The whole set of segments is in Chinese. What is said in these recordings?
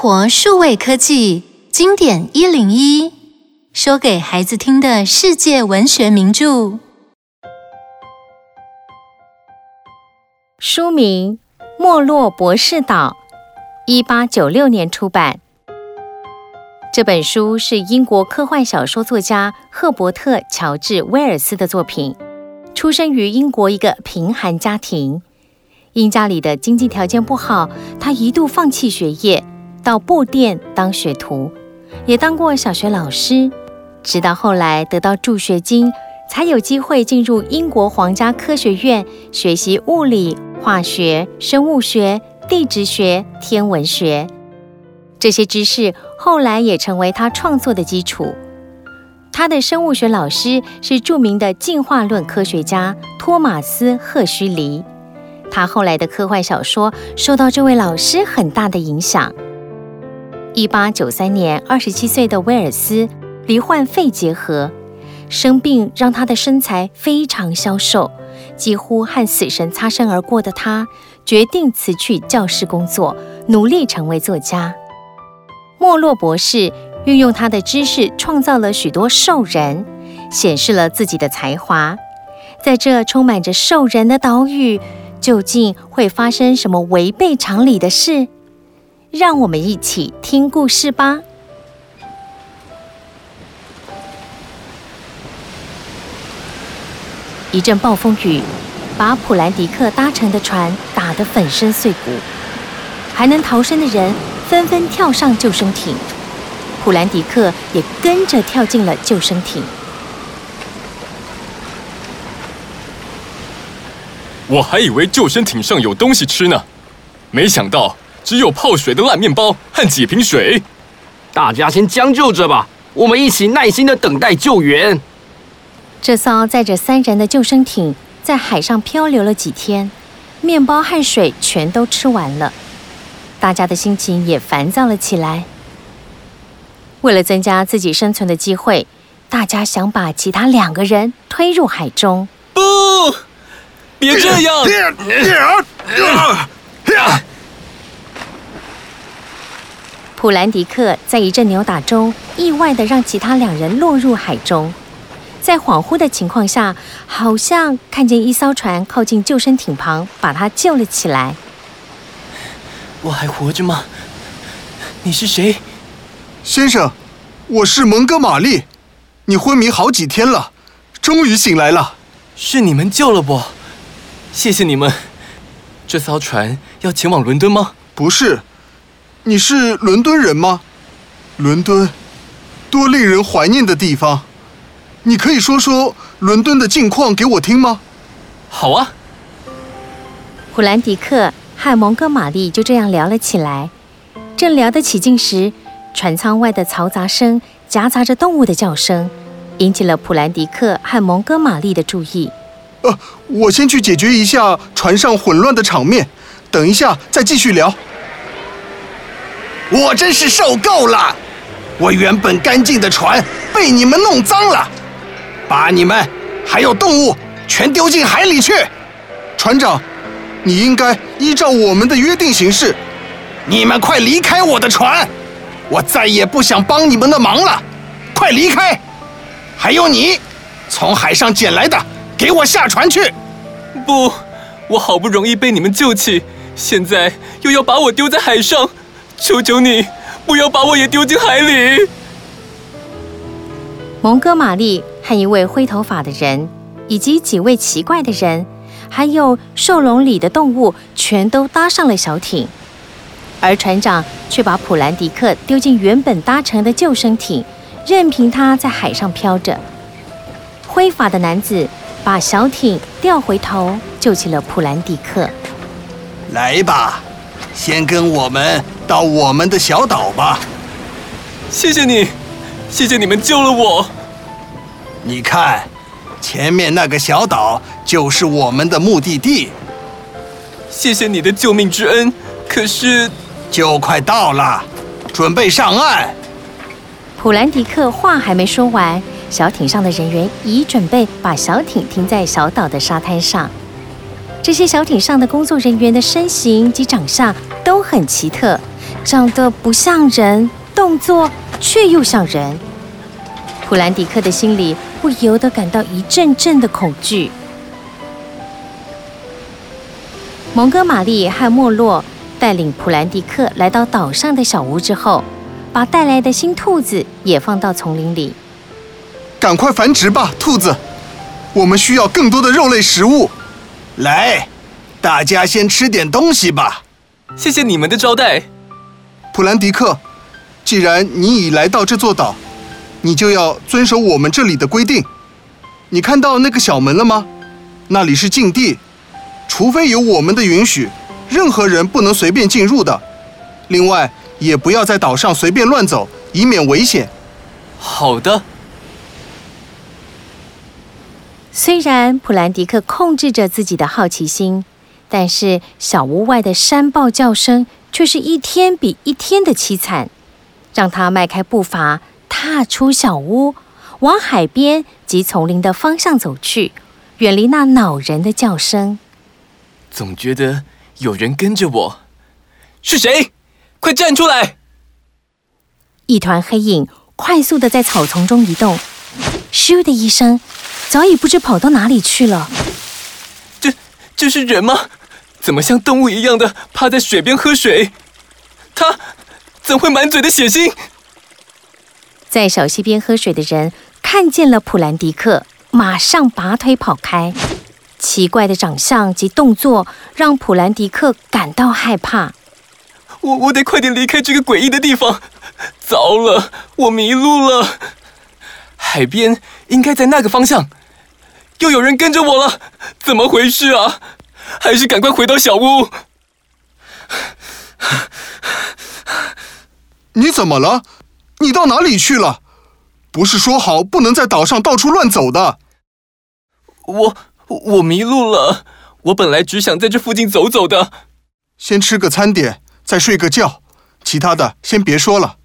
活数位科技经典一零一，说给孩子听的世界文学名著。书名《没落博士岛》，一八九六年出版。这本书是英国科幻小说作家赫伯特·乔治·威尔斯的作品。出生于英国一个贫寒家庭，因家里的经济条件不好，他一度放弃学业。到布店当学徒，也当过小学老师，直到后来得到助学金，才有机会进入英国皇家科学院学习物理、化学、生物学、地质学、天文学。这些知识后来也成为他创作的基础。他的生物学老师是著名的进化论科学家托马斯·赫胥黎，他后来的科幻小说受到这位老师很大的影响。一八九三年，二十七岁的威尔斯罹患肺结核，生病让他的身材非常消瘦，几乎和死神擦身而过的他，决定辞去教师工作，努力成为作家。莫洛博士运用他的知识，创造了许多兽人，显示了自己的才华。在这充满着兽人的岛屿，究竟会发生什么违背常理的事？让我们一起听故事吧。一阵暴风雨把普兰迪克搭乘的船打得粉身碎骨，还能逃生的人纷纷跳上救生艇，普兰迪克也跟着跳进了救生艇。我还以为救生艇上有东西吃呢，没想到。只有泡水的烂面包和几瓶水，大家先将就着吧，我们一起耐心的等待救援。这艘载着三人的救生艇在海上漂流了几天，面包和水全都吃完了，大家的心情也烦躁了起来。为了增加自己生存的机会，大家想把其他两个人推入海中。不，别这样！普兰迪克在一阵扭打中，意外的让其他两人落入海中。在恍惚的情况下，好像看见一艘船靠近救生艇旁，把他救了起来。我还活着吗？你是谁？先生，我是蒙哥马利。你昏迷好几天了，终于醒来了。是你们救了我，谢谢你们。这艘船要前往伦敦吗？不是。你是伦敦人吗？伦敦，多令人怀念的地方。你可以说说伦敦的近况给我听吗？好啊。普兰迪克和蒙哥马利就这样聊了起来。正聊得起劲时，船舱外的嘈杂声夹杂着动物的叫声，引起了普兰迪克和蒙哥马利的注意。呃，我先去解决一下船上混乱的场面，等一下再继续聊。我真是受够了！我原本干净的船被你们弄脏了，把你们还有动物全丢进海里去！船长，你应该依照我们的约定行事。你们快离开我的船！我再也不想帮你们的忙了，快离开！还有你，从海上捡来的，给我下船去！不，我好不容易被你们救起，现在又要把我丢在海上。求求你，不要把我也丢进海里！蒙哥马利和一位灰头发的人，以及几位奇怪的人，还有兽笼里的动物，全都搭上了小艇，而船长却把普兰迪克丢进原本搭乘的救生艇，任凭他在海上飘着。灰发的男子把小艇调回头，救起了普兰迪克。来吧，先跟我们。到我们的小岛吧。谢谢你，谢谢你们救了我。你看，前面那个小岛就是我们的目的地。谢谢你的救命之恩。可是，就快到了，准备上岸。普兰迪克话还没说完，小艇上的人员已准备把小艇停在小岛的沙滩上。这些小艇上的工作人员的身形及长相都很奇特。长得不像人，动作却又像人。普兰迪克的心里不由得感到一阵阵的恐惧。蒙哥马利和莫洛带领普兰迪克来到岛上的小屋之后，把带来的新兔子也放到丛林里。赶快繁殖吧，兔子！我们需要更多的肉类食物。来，大家先吃点东西吧。谢谢你们的招待，普兰迪克。既然你已来到这座岛，你就要遵守我们这里的规定。你看到那个小门了吗？那里是禁地，除非有我们的允许，任何人不能随便进入的。另外，也不要在岛上随便乱走，以免危险。好的。虽然普兰迪克控制着自己的好奇心，但是小屋外的山豹叫声却是一天比一天的凄惨，让他迈开步伐。踏出小屋，往海边及丛林的方向走去，远离那恼人的叫声。总觉得有人跟着我，是谁？快站出来！一团黑影快速的在草丛中移动，咻的一声，早已不知跑到哪里去了。这这是人吗？怎么像动物一样的趴在水边喝水？他怎会满嘴的血腥？在小溪边喝水的人看见了普兰迪克，马上拔腿跑开。奇怪的长相及动作让普兰迪克感到害怕。我我得快点离开这个诡异的地方。糟了，我迷路了。海边应该在那个方向。又有人跟着我了，怎么回事啊？还是赶快回到小屋。你怎么了？你到哪里去了？不是说好不能在岛上到处乱走的？我我迷路了。我本来只想在这附近走走的。先吃个餐点，再睡个觉，其他的先别说了。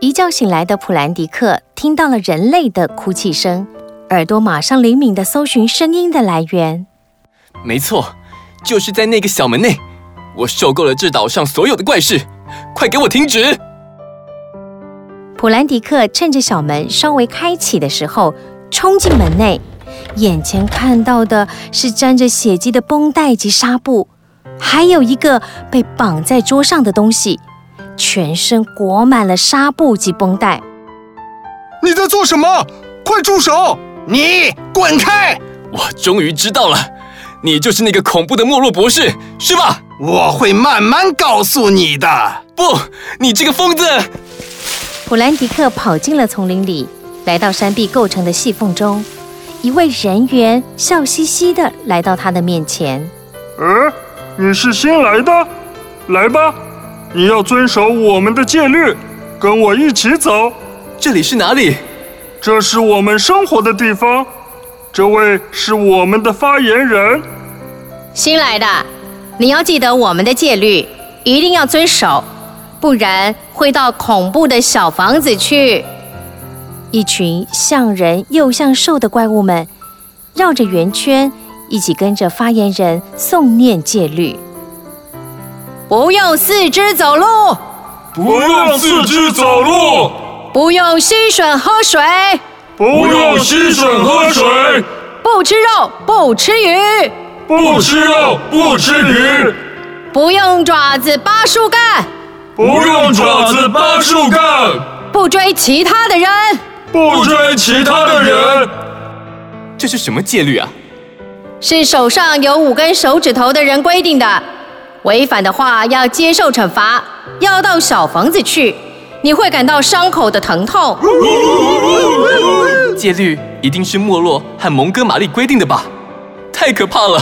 一觉醒来的普兰迪克听到了人类的哭泣声，耳朵马上灵敏地搜寻声音的来源。没错，就是在那个小门内。我受够了这岛上所有的怪事。快给我停止！普兰迪克趁着小门稍微开启的时候，冲进门内，眼前看到的是沾着血迹的绷带及纱布，还有一个被绑在桌上的东西，全身裹满了纱布及绷带。你在做什么？快住手！你滚开！我终于知道了，你就是那个恐怖的莫洛博士，是吧？我会慢慢告诉你的。不，你这个疯子！普兰迪克跑进了丛林里，来到山壁构成的细缝中，一位人员笑嘻嘻地来到他的面前。呃，你是新来的？来吧，你要遵守我们的戒律，跟我一起走。这里是哪里？这是我们生活的地方。这位是我们的发言人。新来的。你要记得我们的戒律，一定要遵守，不然会到恐怖的小房子去。一群像人又像兽的怪物们绕着圆圈，一起跟着发言人诵念戒律。不用四肢走路，不用四肢走路，不用吸吮喝水，不用吸吮喝水，不吃肉，不吃鱼。不吃肉，不吃鱼，不用爪子扒树干，不用爪子扒树干，不追其他的人，不追其他的人。这是什么戒律啊？是手上有五根手指头的人规定的，违反的话要接受惩罚，要到小房子去，你会感到伤口的疼痛。戒律一定是莫洛和蒙哥马利规定的吧？太可怕了！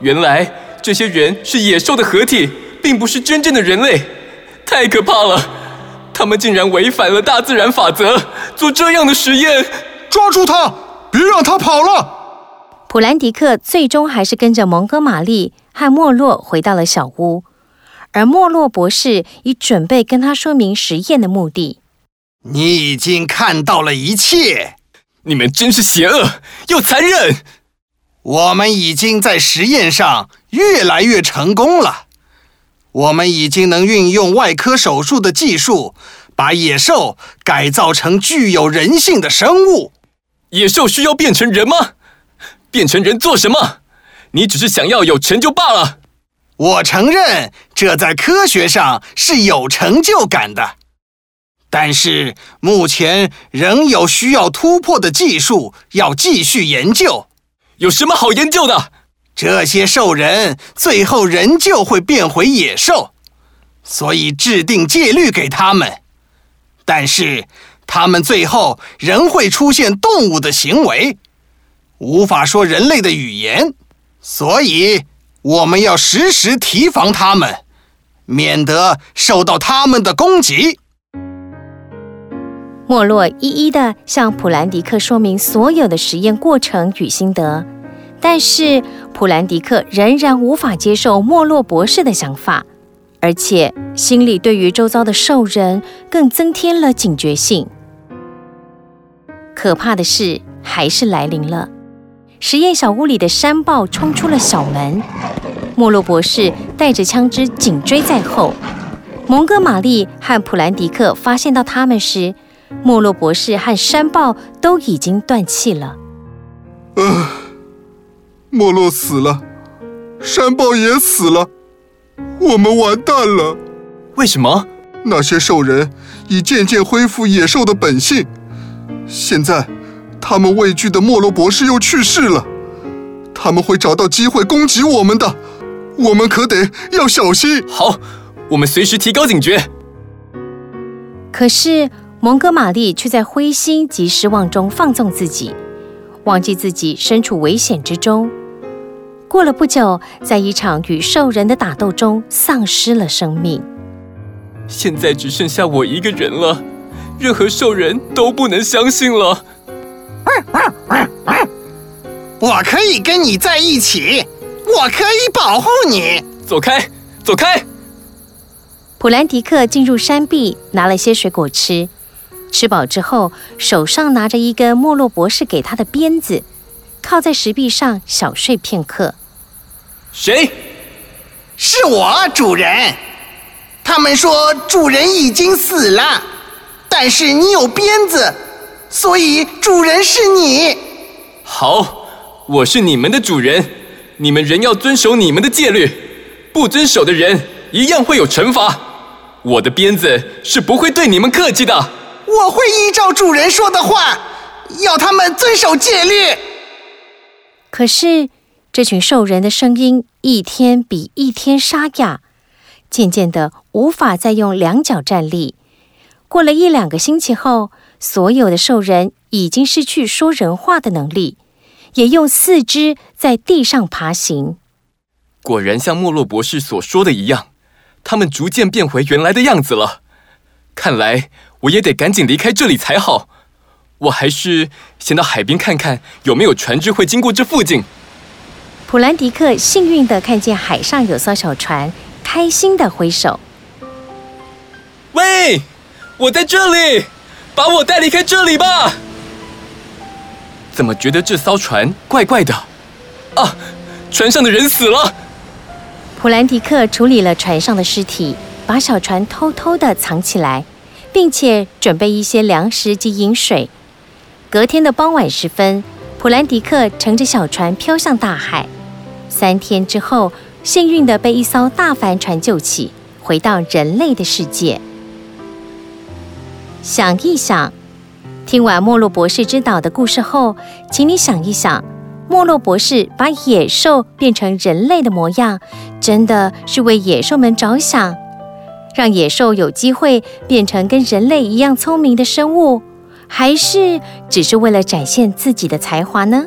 原来这些人是野兽的合体，并不是真正的人类。太可怕了！他们竟然违反了大自然法则，做这样的实验。抓住他，别让他跑了！普兰迪克最终还是跟着蒙哥马利和莫洛回到了小屋，而莫洛博士已准备跟他说明实验的目的。你已经看到了一切，你们真是邪恶又残忍。我们已经在实验上越来越成功了。我们已经能运用外科手术的技术，把野兽改造成具有人性的生物。野兽需要变成人吗？变成人做什么？你只是想要有成就罢了。我承认，这在科学上是有成就感的，但是目前仍有需要突破的技术要继续研究。有什么好研究的？这些兽人最后仍旧会变回野兽，所以制定戒律给他们。但是他们最后仍会出现动物的行为，无法说人类的语言，所以。我们要时时提防他们，免得受到他们的攻击。莫洛一一的向普兰迪克说明所有的实验过程与心得，但是普兰迪克仍然无法接受莫洛博士的想法，而且心里对于周遭的兽人更增添了警觉性。可怕的事还是来临了。实验小屋里的山豹冲出了小门，莫洛博士带着枪支紧追在后。蒙哥马利和普兰迪克发现到他们时，莫洛博士和山豹都已经断气了。呃，莫洛死了，山豹也死了，我们完蛋了。为什么？那些兽人已渐渐恢复野兽的本性，现在。他们畏惧的莫洛博士又去世了，他们会找到机会攻击我们的，我们可得要小心。好，我们随时提高警觉。可是蒙哥马利却在灰心及失望中放纵自己，忘记自己身处危险之中。过了不久，在一场与兽人的打斗中丧失了生命。现在只剩下我一个人了，任何兽人都不能相信了。我可以跟你在一起，我可以保护你。走开，走开！普兰迪克进入山壁，拿了些水果吃。吃饱之后，手上拿着一根莫洛博士给他的鞭子，靠在石壁上小睡片刻。谁？是我，主人。他们说主人已经死了，但是你有鞭子。所以主人是你。好，我是你们的主人，你们仍要遵守你们的戒律，不遵守的人一样会有惩罚。我的鞭子是不会对你们客气的。我会依照主人说的话，要他们遵守戒律。可是这群兽人的声音一天比一天沙哑，渐渐的无法再用两脚站立。过了一两个星期后。所有的兽人已经失去说人话的能力，也用四肢在地上爬行。果然像莫洛博士所说的一样，他们逐渐变回原来的样子了。看来我也得赶紧离开这里才好。我还是先到海边看看有没有船只会经过这附近。普兰迪克幸运地看见海上有艘小船，开心地挥手：“喂，我在这里。”把我带离开这里吧！怎么觉得这艘船怪怪的？啊，船上的人死了。普兰迪克处理了船上的尸体，把小船偷偷地藏起来，并且准备一些粮食及饮水。隔天的傍晚时分，普兰迪克乘着小船飘向大海。三天之后，幸运地被一艘大帆船救起，回到人类的世界。想一想，听完莫洛博士之岛的故事后，请你想一想，莫洛博士把野兽变成人类的模样，真的是为野兽们着想，让野兽有机会变成跟人类一样聪明的生物，还是只是为了展现自己的才华呢？